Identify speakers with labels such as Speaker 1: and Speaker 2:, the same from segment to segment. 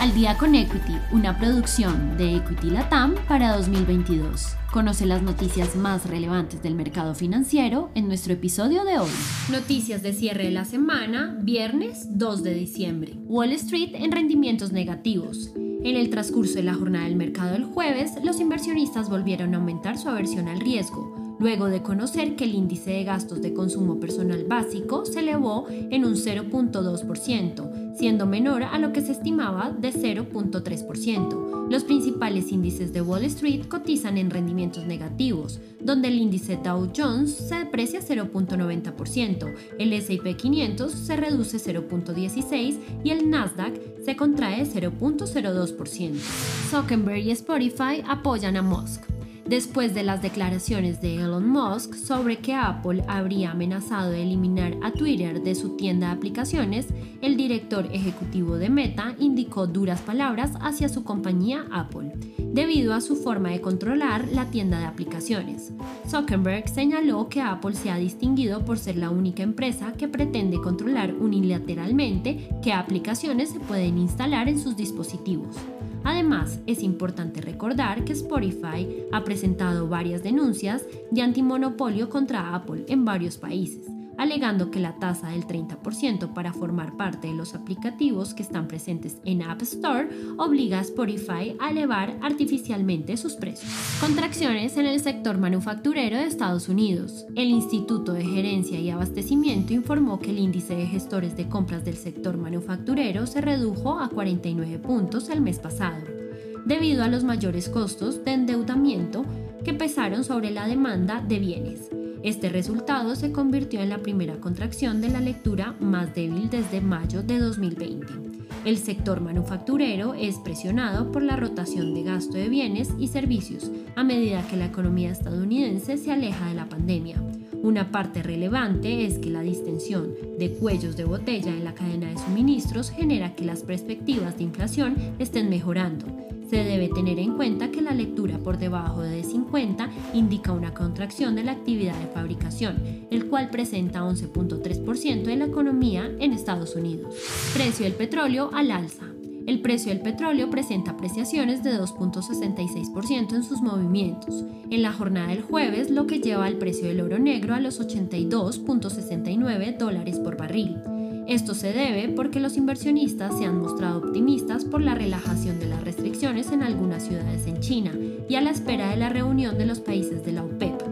Speaker 1: Al día con Equity, una producción de Equity Latam para 2022. Conoce las noticias más relevantes del mercado financiero en nuestro episodio de hoy. Noticias de cierre de la semana, viernes 2 de diciembre. Wall Street en rendimientos negativos. En el transcurso de la jornada del mercado del jueves, los inversionistas volvieron a aumentar su aversión al riesgo, luego de conocer que el índice de gastos de consumo personal básico se elevó en un 0.2%, siendo menor a lo que se estimaba de 0.3%. Los principales índices de Wall Street cotizan en rendimientos negativos, donde el índice Dow Jones se deprecia 0.90%, el S&P 500 se reduce 0.16% y el Nasdaq se contrae 0.02%. Zuckerberg y Spotify apoyan a Musk. Después de las declaraciones de Elon Musk sobre que Apple habría amenazado de eliminar a Twitter de su tienda de aplicaciones, el director ejecutivo de Meta indicó duras palabras hacia su compañía Apple, debido a su forma de controlar la tienda de aplicaciones. Zuckerberg señaló que Apple se ha distinguido por ser la única empresa que pretende controlar unilateralmente qué aplicaciones se pueden instalar en sus dispositivos. Además, es importante recordar que Spotify ha presentado varias denuncias de antimonopolio contra Apple en varios países, alegando que la tasa del 30% para formar parte de los aplicativos que están presentes en App Store obliga a Spotify a elevar artificialmente sus precios. Contracciones en el sector manufacturero de Estados Unidos. El Instituto de Gerencia y Abastecimiento informó que el índice de gestores de compras del sector manufacturero se redujo a 49 puntos el mes pasado, debido a los mayores costos de endeudamiento que pesaron sobre la demanda de bienes este resultado se convirtió en la primera contracción de la lectura más débil desde mayo de 2020. El sector manufacturero es presionado por la rotación de gasto de bienes y servicios a medida que la economía estadounidense se aleja de la pandemia. Una parte relevante es que la distensión de cuellos de botella en la cadena de suministros genera que las perspectivas de inflación estén mejorando se debe tener en cuenta que la lectura por debajo de 50 indica una contracción de la actividad de fabricación, el cual presenta 11.3% de la economía en Estados Unidos. Precio del petróleo al alza. El precio del petróleo presenta apreciaciones de 2.66% en sus movimientos en la jornada del jueves, lo que lleva el precio del oro negro a los 82.69 dólares por barril. Esto se debe porque los inversionistas se han mostrado optimistas por la relajación de las restricciones en algunas ciudades en China y a la espera de la reunión de los países de la OPEP.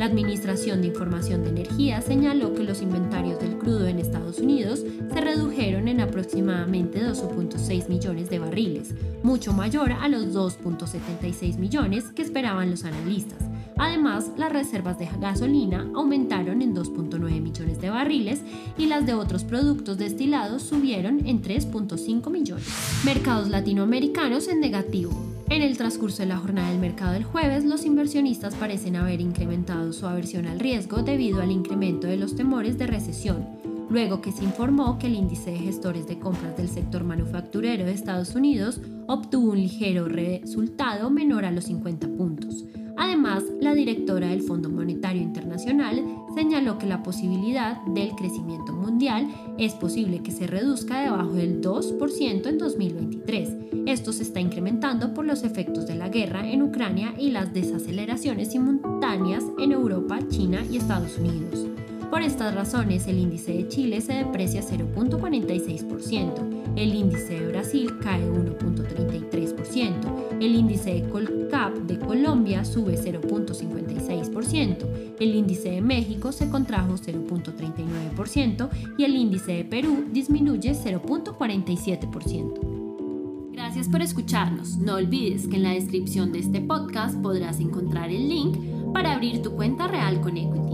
Speaker 1: La Administración de Información de Energía señaló que los inventarios del crudo en Estados Unidos se redujeron en aproximadamente 2.6 millones de barriles, mucho mayor a los 2.76 millones que esperaban los analistas. Además, las reservas de gasolina aumentaron en 2.9 millones de barriles y las de otros productos destilados subieron en 3.5 millones. Mercados latinoamericanos en negativo. En el transcurso de la jornada del mercado del jueves, los inversionistas parecen haber incrementado su aversión al riesgo debido al incremento de los temores de recesión, luego que se informó que el índice de gestores de compras del sector manufacturero de Estados Unidos obtuvo un ligero resultado menor a los 50 puntos. Además, la directora del Fondo Monetario Internacional señaló que la posibilidad del crecimiento mundial es posible que se reduzca debajo del 2% en 2023. Esto se está incrementando por los efectos de la guerra en Ucrania y las desaceleraciones simultáneas en Europa, China y Estados Unidos. Por estas razones, el índice de Chile se deprecia 0.46%, el índice de Brasil cae 1.33%, el índice de Colcap de Colombia sube 0.56%, el índice de México se contrajo 0.39% y el índice de Perú disminuye 0.47%. Gracias por escucharnos. No olvides que en la descripción de este podcast podrás encontrar el link para abrir tu cuenta real con Equity